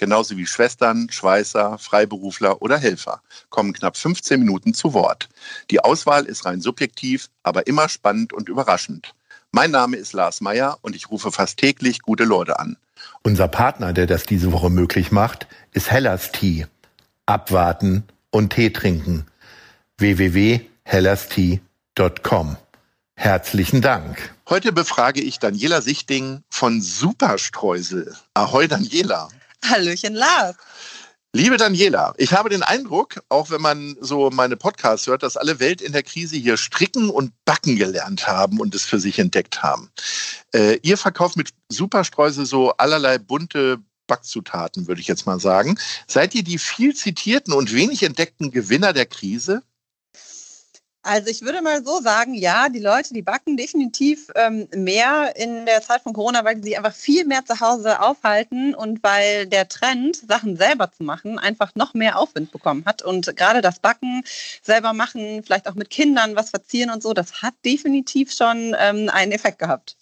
genauso wie Schwestern, Schweißer, Freiberufler oder Helfer, kommen knapp 15 Minuten zu Wort. Die Auswahl ist rein subjektiv, aber immer spannend und überraschend. Mein Name ist Lars Meyer und ich rufe fast täglich gute Leute an. Unser Partner, der das diese Woche möglich macht, ist Hellas Tea. Abwarten und Tee trinken. www.hellastea.com. Herzlichen Dank. Heute befrage ich Daniela Sichting von Superstreusel. Ahoi Daniela. Hallöchen Lars. Liebe Daniela, ich habe den Eindruck, auch wenn man so meine Podcasts hört, dass alle Welt in der Krise hier stricken und backen gelernt haben und es für sich entdeckt haben. Äh, ihr verkauft mit Superstreusel so allerlei bunte Backzutaten, würde ich jetzt mal sagen. Seid ihr die viel zitierten und wenig entdeckten Gewinner der Krise? Also ich würde mal so sagen, ja, die Leute, die backen definitiv ähm, mehr in der Zeit von Corona, weil sie sich einfach viel mehr zu Hause aufhalten und weil der Trend, Sachen selber zu machen, einfach noch mehr Aufwind bekommen hat. Und gerade das Backen, selber machen, vielleicht auch mit Kindern was verzieren und so, das hat definitiv schon ähm, einen Effekt gehabt.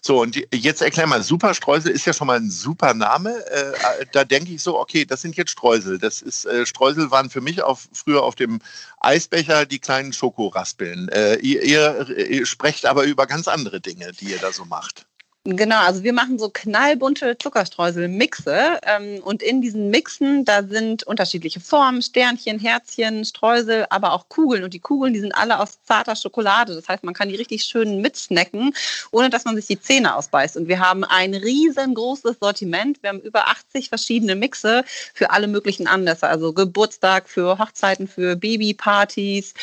So, und jetzt erklär mal, Superstreusel ist ja schon mal ein super Name. Äh, da denke ich so, okay, das sind jetzt Streusel. Das ist, äh, Streusel waren für mich auf, früher auf dem Eisbecher die kleinen Schokoraspeln. Äh, ihr, ihr sprecht aber über ganz andere Dinge, die ihr da so macht. Genau, also wir machen so knallbunte Zuckerstreusel-Mixe ähm, und in diesen Mixen, da sind unterschiedliche Formen, Sternchen, Herzchen, Streusel, aber auch Kugeln und die Kugeln, die sind alle aus zarter Schokolade. Das heißt, man kann die richtig schön mitsnacken, ohne dass man sich die Zähne ausbeißt. Und wir haben ein riesengroßes Sortiment. Wir haben über 80 verschiedene Mixe für alle möglichen Anlässe, also Geburtstag, für Hochzeiten, für Babypartys,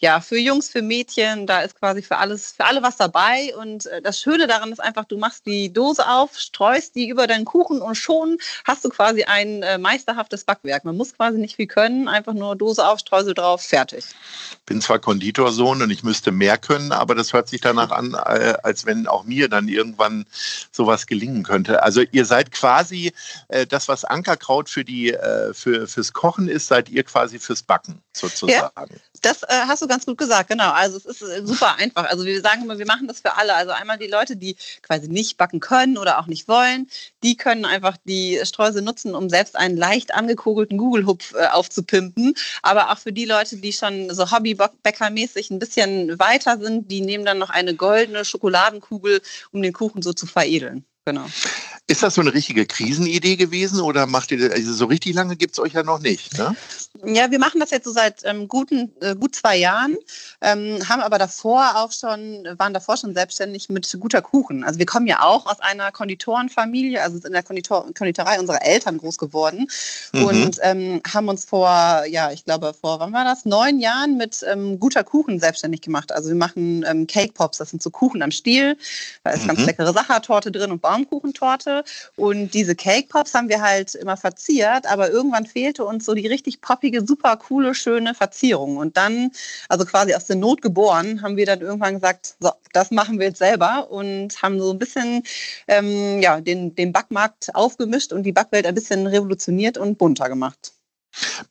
ja, für Jungs, für Mädchen. Da ist quasi für alles, für alle was dabei. Und äh, das Schöne daran ist einfach, du machst machst die Dose auf, streust die über deinen Kuchen und schon hast du quasi ein äh, meisterhaftes Backwerk. Man muss quasi nicht viel können, einfach nur Dose auf, Streusel drauf, fertig. Bin zwar Konditorsohn und ich müsste mehr können, aber das hört sich danach an, äh, als wenn auch mir dann irgendwann sowas gelingen könnte. Also ihr seid quasi äh, das, was Ankerkraut für die äh, für fürs Kochen ist, seid ihr quasi fürs Backen sozusagen. Ja, das äh, hast du ganz gut gesagt, genau. Also es ist äh, super einfach. Also wir sagen immer, wir machen das für alle. Also einmal die Leute, die quasi nicht backen können oder auch nicht wollen, die können einfach die Streusel nutzen, um selbst einen leicht angekugelten Google-Hupf äh, aufzupimpen. Aber auch für die Leute, die schon so Hobbybäckermäßig ein bisschen weiter sind, die nehmen dann noch eine goldene Schokoladenkugel, um den Kuchen so zu veredeln. Genau. Ist das so eine richtige Krisenidee gewesen oder macht ihr das, also so richtig lange gibt es euch ja noch nicht? Ne? Ja, wir machen das jetzt so seit ähm, guten, äh, gut zwei Jahren, ähm, haben aber davor auch schon, waren davor schon selbstständig mit guter Kuchen. Also wir kommen ja auch aus einer Konditorenfamilie, also in der Konditor Konditorei unserer Eltern groß geworden mhm. und ähm, haben uns vor, ja, ich glaube vor, wann war das? Neun Jahren mit ähm, guter Kuchen selbstständig gemacht. Also wir machen ähm, Cake Pops, das sind so Kuchen am Stiel, da ist mhm. ganz leckere Sachertorte drin und Baumkuchentorte. Und diese Cake Pops haben wir halt immer verziert, aber irgendwann fehlte uns so die richtig poppige, super coole, schöne Verzierung. Und dann, also quasi aus der Not geboren, haben wir dann irgendwann gesagt, so, das machen wir jetzt selber und haben so ein bisschen ähm, ja, den, den Backmarkt aufgemischt und die Backwelt ein bisschen revolutioniert und bunter gemacht.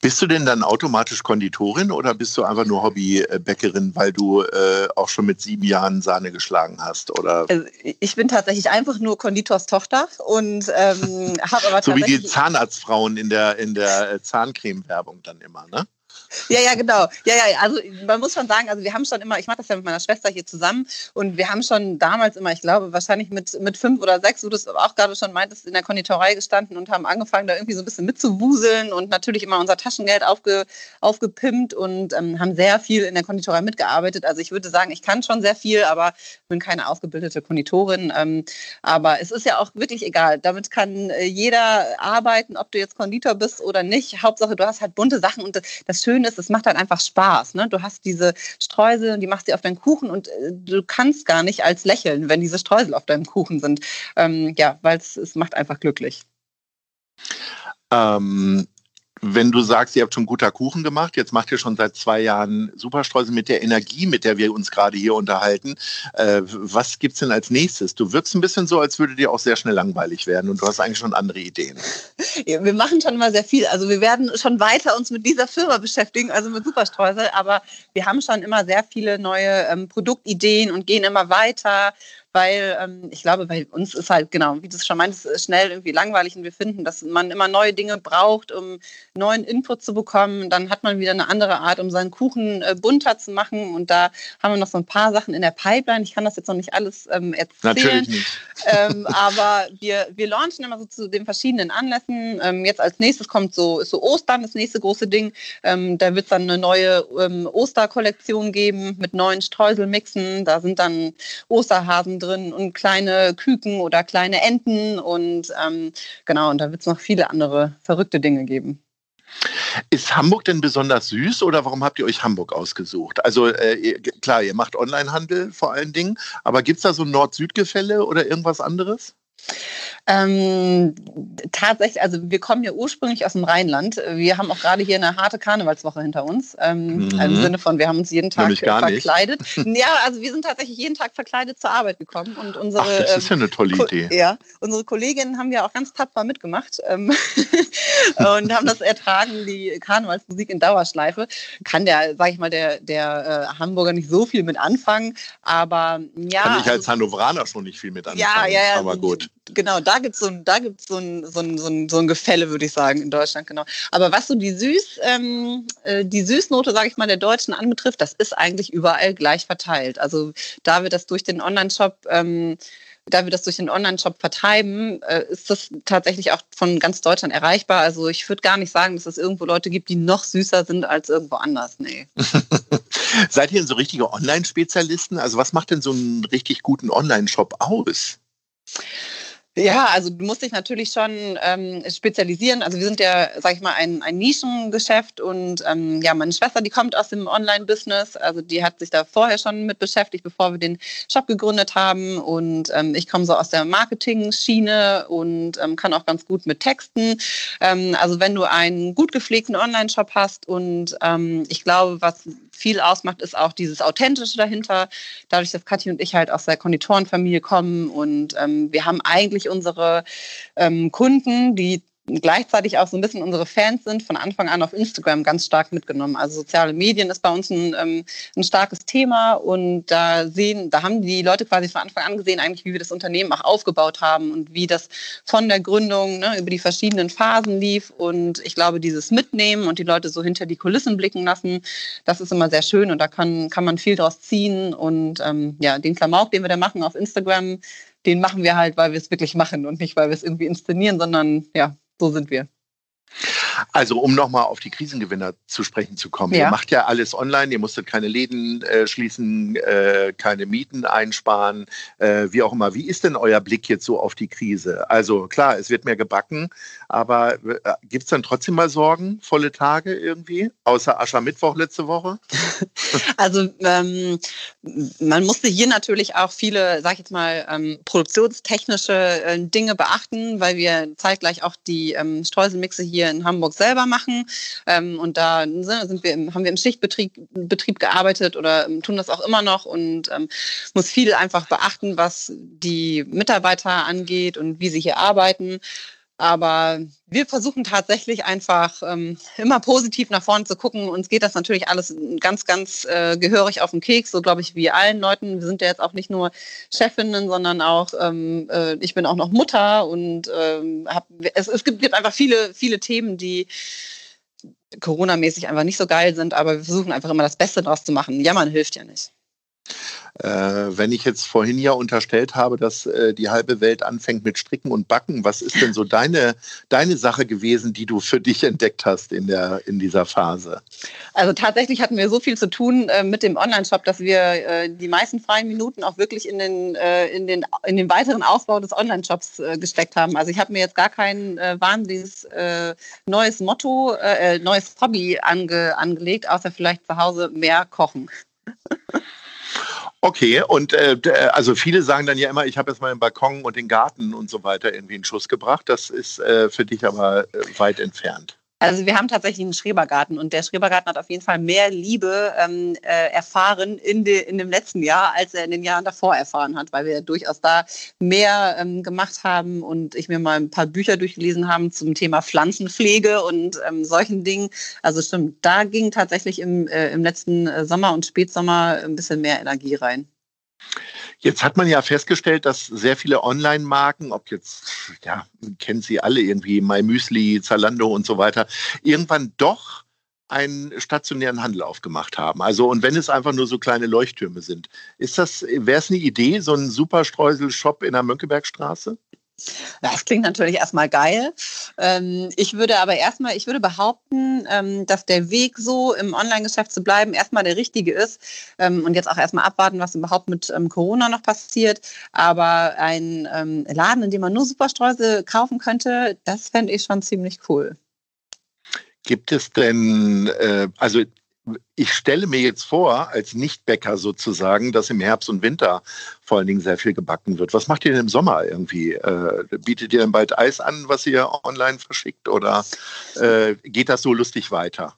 Bist du denn dann automatisch Konditorin oder bist du einfach nur Hobbybäckerin, weil du äh, auch schon mit sieben Jahren Sahne geschlagen hast? Oder? Also ich bin tatsächlich einfach nur Konditorstochter und ähm, habe aber so wie die Zahnarztfrauen in der in der äh, Zahncreme-Werbung dann immer, ne? Ja, ja, genau. Ja, ja, also man muss schon sagen, also wir haben schon immer, ich mache das ja mit meiner Schwester hier zusammen und wir haben schon damals immer, ich glaube, wahrscheinlich mit, mit fünf oder sechs, du das auch gerade schon meintest, in der Konditorei gestanden und haben angefangen, da irgendwie so ein bisschen mitzuwuseln und natürlich immer unser Taschengeld aufge, aufgepimpt und ähm, haben sehr viel in der Konditorei mitgearbeitet. Also ich würde sagen, ich kann schon sehr viel, aber bin keine ausgebildete Konditorin. Ähm, aber es ist ja auch wirklich egal. Damit kann äh, jeder arbeiten, ob du jetzt Konditor bist oder nicht. Hauptsache, du hast halt bunte Sachen und das Schöne ist, es macht halt einfach Spaß. Ne? Du hast diese Streusel und die machst du auf deinen Kuchen und äh, du kannst gar nicht als lächeln, wenn diese Streusel auf deinem Kuchen sind. Ähm, ja, weil es macht einfach glücklich. Ähm, wenn du sagst, ihr habt schon guter Kuchen gemacht, jetzt macht ihr schon seit zwei Jahren Superstreusel mit der Energie, mit der wir uns gerade hier unterhalten. Äh, was gibt's denn als nächstes? Du wirkst ein bisschen so, als würde dir auch sehr schnell langweilig werden und du hast eigentlich schon andere Ideen. Ja, wir machen schon mal sehr viel. Also wir werden schon weiter uns mit dieser Firma beschäftigen, also mit Superstreusel, aber wir haben schon immer sehr viele neue ähm, Produktideen und gehen immer weiter weil ähm, ich glaube, bei uns ist halt, genau, wie du es schon meinst, schnell irgendwie langweilig und wir finden, dass man immer neue Dinge braucht, um neuen Input zu bekommen. Dann hat man wieder eine andere Art, um seinen Kuchen äh, bunter zu machen und da haben wir noch so ein paar Sachen in der Pipeline. Ich kann das jetzt noch nicht alles ähm, erzählen. Natürlich nicht. Ähm, aber wir, wir launchen immer so zu den verschiedenen Anlässen. Ähm, jetzt als nächstes kommt so, ist so Ostern, das nächste große Ding. Ähm, da wird es dann eine neue ähm, Osterkollektion geben mit neuen Streuselmixen. Da sind dann Osterhasen drin und kleine Küken oder kleine Enten und ähm, genau, und da wird es noch viele andere verrückte Dinge geben. Ist Hamburg denn besonders süß oder warum habt ihr euch Hamburg ausgesucht? Also äh, klar, ihr macht Onlinehandel vor allen Dingen, aber gibt es da so ein Nord-Süd-Gefälle oder irgendwas anderes? Ähm, tatsächlich, also wir kommen ja ursprünglich aus dem Rheinland. Wir haben auch gerade hier eine harte Karnevalswoche hinter uns. Ähm, mhm. Im Sinne von, wir haben uns jeden Tag verkleidet. ja, also wir sind tatsächlich jeden Tag verkleidet zur Arbeit gekommen. Und unsere, Ach, das ist ja eine tolle Idee. Ja, unsere Kolleginnen haben ja auch ganz tapfer mitgemacht ähm, und haben das ertragen, die Karnevalsmusik in Dauerschleife. Kann der, sag ich mal, der, der äh, Hamburger nicht so viel mit anfangen, aber ja. Kann ich als also Hannoveraner schon nicht viel mit anfangen, ja, ja, ja, aber gut genau, da gibt so, gibt's so, ein, so, so, so ein Gefälle, würde ich sagen, in Deutschland, genau. Aber was so die Süß, ähm, äh, die Süßnote, sage ich mal, der Deutschen anbetrifft, das ist eigentlich überall gleich verteilt. Also da wir das durch den Online-Shop ähm, da wir das durch den Online-Shop vertreiben, äh, ist das tatsächlich auch von ganz Deutschland erreichbar. Also ich würde gar nicht sagen, dass es irgendwo Leute gibt, die noch süßer sind als irgendwo anders. Nee. Seid ihr denn so richtige Online-Spezialisten? Also was macht denn so einen richtig guten Online-Shop aus? Ja, also du musst dich natürlich schon ähm, spezialisieren. Also wir sind ja, sag ich mal, ein, ein Nischengeschäft und ähm, ja, meine Schwester, die kommt aus dem Online-Business. Also die hat sich da vorher schon mit beschäftigt, bevor wir den Shop gegründet haben. Und ähm, ich komme so aus der Marketing-Schiene und ähm, kann auch ganz gut mit Texten. Ähm, also wenn du einen gut gepflegten Online-Shop hast und ähm, ich glaube, was viel ausmacht, ist auch dieses Authentische dahinter. Dadurch, dass Kathi und ich halt aus der Konditorenfamilie kommen und wir haben eigentlich unsere ähm, Kunden, die gleichzeitig auch so ein bisschen unsere Fans sind, von Anfang an auf Instagram ganz stark mitgenommen. Also soziale Medien ist bei uns ein, ähm, ein starkes Thema und da sehen, da haben die Leute quasi von Anfang an gesehen, eigentlich, wie wir das Unternehmen auch aufgebaut haben und wie das von der Gründung ne, über die verschiedenen Phasen lief. Und ich glaube, dieses Mitnehmen und die Leute so hinter die Kulissen blicken lassen, das ist immer sehr schön und da kann, kann man viel draus ziehen. Und ähm, ja, den Klamauk, den wir da machen auf Instagram, den machen wir halt, weil wir es wirklich machen und nicht, weil wir es irgendwie inszenieren, sondern ja, so sind wir. Also um nochmal auf die Krisengewinner zu sprechen zu kommen. Ja. Ihr macht ja alles online, ihr musstet keine Läden äh, schließen, äh, keine Mieten einsparen, äh, wie auch immer. Wie ist denn euer Blick jetzt so auf die Krise? Also klar, es wird mehr gebacken, aber äh, gibt es dann trotzdem mal Sorgen, volle Tage irgendwie, außer Aschermittwoch letzte Woche? also ähm, man musste hier natürlich auch viele, sag ich jetzt mal, ähm, produktionstechnische äh, Dinge beachten, weil wir zeitgleich auch die ähm, Streuselmixe hier in Hamburg selber machen. Ähm, und da sind wir im, haben wir im Schichtbetrieb Betrieb gearbeitet oder ähm, tun das auch immer noch und ähm, muss viel einfach beachten, was die Mitarbeiter angeht und wie sie hier arbeiten. Aber wir versuchen tatsächlich einfach ähm, immer positiv nach vorne zu gucken. Uns geht das natürlich alles ganz, ganz äh, gehörig auf den Keks, so glaube ich wie allen Leuten. Wir sind ja jetzt auch nicht nur Chefinnen, sondern auch, ähm, äh, ich bin auch noch Mutter und ähm, hab, es, es gibt, gibt einfach viele, viele Themen, die Corona-mäßig einfach nicht so geil sind, aber wir versuchen einfach immer das Beste draus zu machen. Jammern hilft ja nicht. Äh, wenn ich jetzt vorhin ja unterstellt habe, dass äh, die halbe Welt anfängt mit Stricken und Backen, was ist denn so deine, deine Sache gewesen, die du für dich entdeckt hast in, der, in dieser Phase? Also tatsächlich hatten wir so viel zu tun äh, mit dem Online-Shop, dass wir die meisten freien Minuten auch wirklich in den, in den, in den weiteren Ausbau des Online-Shops gesteckt haben. Also ich habe mir jetzt gar kein wahnsinniges neues Motto, neues Hobby ange, angelegt, außer vielleicht zu Hause mehr kochen. Okay, und äh, also viele sagen dann ja immer, ich habe jetzt mal den Balkon und den Garten und so weiter irgendwie in Schuss gebracht. Das ist äh, für dich aber äh, weit entfernt. Also wir haben tatsächlich einen Schrebergarten und der Schrebergarten hat auf jeden Fall mehr Liebe ähm, äh, erfahren in, de, in dem letzten Jahr, als er in den Jahren davor erfahren hat, weil wir durchaus da mehr ähm, gemacht haben und ich mir mal ein paar Bücher durchgelesen haben zum Thema Pflanzenpflege und ähm, solchen Dingen. Also stimmt, da ging tatsächlich im, äh, im letzten äh, Sommer und Spätsommer ein bisschen mehr Energie rein. Jetzt hat man ja festgestellt, dass sehr viele Online-Marken, ob jetzt, ja, kennen Sie alle irgendwie, MyMüsli, Zalando und so weiter, irgendwann doch einen stationären Handel aufgemacht haben. Also, und wenn es einfach nur so kleine Leuchttürme sind. Ist das, wäre es eine Idee, so ein Superstreusel-Shop in der Mönckebergstraße? Das klingt natürlich erstmal geil. Ähm, ich würde aber erstmal, ich würde behaupten, ähm, dass der Weg so im Online-Geschäft zu bleiben erstmal der richtige ist ähm, und jetzt auch erstmal abwarten, was überhaupt mit Corona noch passiert. Aber ein Laden, in dem man nur Superstreusel kaufen könnte, das fände ich schon ziemlich cool. Gibt es denn, äh, also ich stelle mir jetzt vor, als Nichtbäcker sozusagen, dass im Herbst und Winter vor allen Dingen sehr viel gebacken wird. Was macht ihr denn im Sommer irgendwie? Äh, bietet ihr denn bald Eis an, was ihr online verschickt oder äh, geht das so lustig weiter?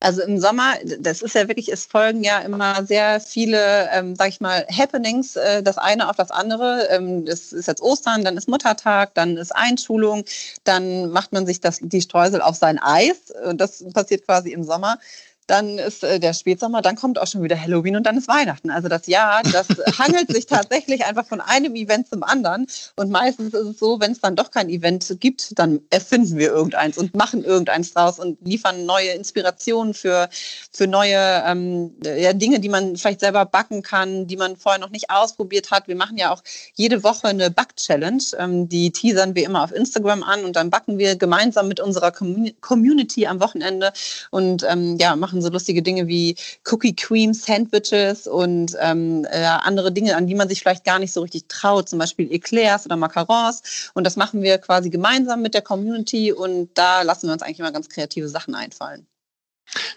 Also im Sommer, das ist ja wirklich, es folgen ja immer sehr viele, ähm, sag ich mal, Happenings, äh, das eine auf das andere. Ähm, ist jetzt Ostern, dann ist Muttertag, dann ist Einschulung, dann macht man sich das, die Streusel auf sein Eis. Das passiert quasi im Sommer dann ist äh, der Spätsommer, dann kommt auch schon wieder Halloween und dann ist Weihnachten. Also das Jahr, das hangelt sich tatsächlich einfach von einem Event zum anderen. Und meistens ist es so, wenn es dann doch kein Event gibt, dann erfinden wir irgendeins und machen irgendeins draus und liefern neue Inspirationen für, für neue ähm, ja, Dinge, die man vielleicht selber backen kann, die man vorher noch nicht ausprobiert hat. Wir machen ja auch jede Woche eine Back-Challenge. Ähm, die teasern wir immer auf Instagram an und dann backen wir gemeinsam mit unserer Community am Wochenende und ähm, ja, machen machen so lustige Dinge wie Cookie Cream Sandwiches und ähm, äh, andere Dinge, an die man sich vielleicht gar nicht so richtig traut, zum Beispiel Eclairs oder Macarons. Und das machen wir quasi gemeinsam mit der Community und da lassen wir uns eigentlich immer ganz kreative Sachen einfallen.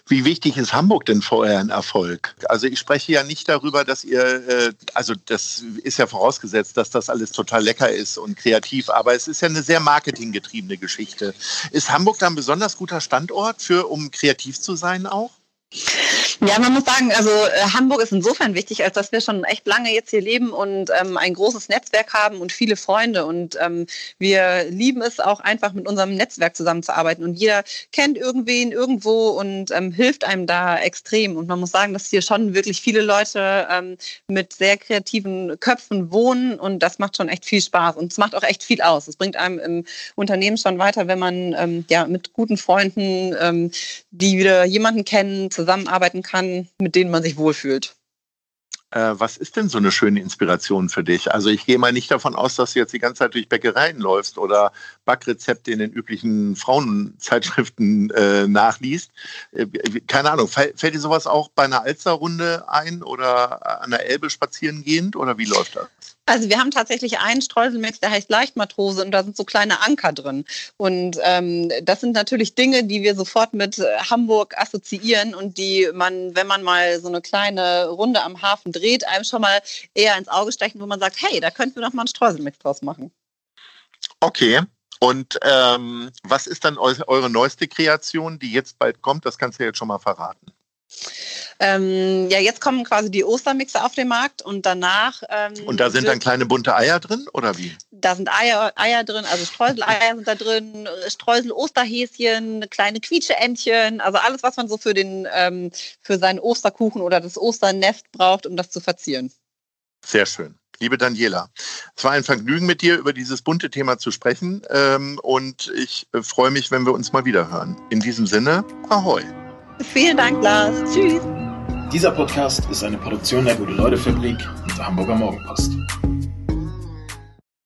Wie wichtig ist Hamburg denn für euren Erfolg? Also ich spreche ja nicht darüber, dass ihr, äh, also das ist ja vorausgesetzt, dass das alles total lecker ist und kreativ, aber es ist ja eine sehr marketinggetriebene Geschichte. Ist Hamburg da ein besonders guter Standort für, um kreativ zu sein auch? Ja, man muss sagen, also äh, Hamburg ist insofern wichtig, als dass wir schon echt lange jetzt hier leben und ähm, ein großes Netzwerk haben und viele Freunde. Und ähm, wir lieben es auch einfach mit unserem Netzwerk zusammenzuarbeiten. Und jeder kennt irgendwen irgendwo und ähm, hilft einem da extrem. Und man muss sagen, dass hier schon wirklich viele Leute ähm, mit sehr kreativen Köpfen wohnen und das macht schon echt viel Spaß und es macht auch echt viel aus. Es bringt einem im Unternehmen schon weiter, wenn man ähm, ja mit guten Freunden, ähm, die wieder jemanden kennen, zusammenarbeiten kann, mit denen man sich wohlfühlt. Äh, was ist denn so eine schöne Inspiration für dich? Also ich gehe mal nicht davon aus, dass du jetzt die ganze Zeit durch Bäckereien läufst oder Backrezepte in den üblichen Frauenzeitschriften äh, nachliest. Äh, keine Ahnung, fällt, fällt dir sowas auch bei einer Alsterrunde ein oder an der Elbe spazieren gehend oder wie läuft das? Also wir haben tatsächlich einen Streuselmix, der heißt Leichtmatrose und da sind so kleine Anker drin. Und ähm, das sind natürlich Dinge, die wir sofort mit äh, Hamburg assoziieren und die man, wenn man mal so eine kleine Runde am Hafen dreht, einem schon mal eher ins Auge stechen, wo man sagt, hey, da könnten wir noch mal einen Streuselmix draus machen. Okay. Und ähm, was ist dann eure neueste Kreation, die jetzt bald kommt? Das kannst du jetzt schon mal verraten. Ähm, ja, jetzt kommen quasi die Ostermixer auf den Markt und danach. Ähm, und da sind dann kleine bunte Eier drin oder wie? Da sind Eier, Eier drin, also Streuseleier sind da drin, Streusel-Osterhäschen, kleine Quietscheentchen, also alles, was man so für den ähm, für seinen Osterkuchen oder das Osternest braucht, um das zu verzieren. Sehr schön. Liebe Daniela, es war ein Vergnügen mit dir über dieses bunte Thema zu sprechen ähm, und ich äh, freue mich, wenn wir uns mal wieder hören. In diesem Sinne, ahoi. Vielen Dank, Lars. Tschüss. Dieser Podcast ist eine Produktion der Gute-Leute-Fabrik und der Hamburger Morgenpost.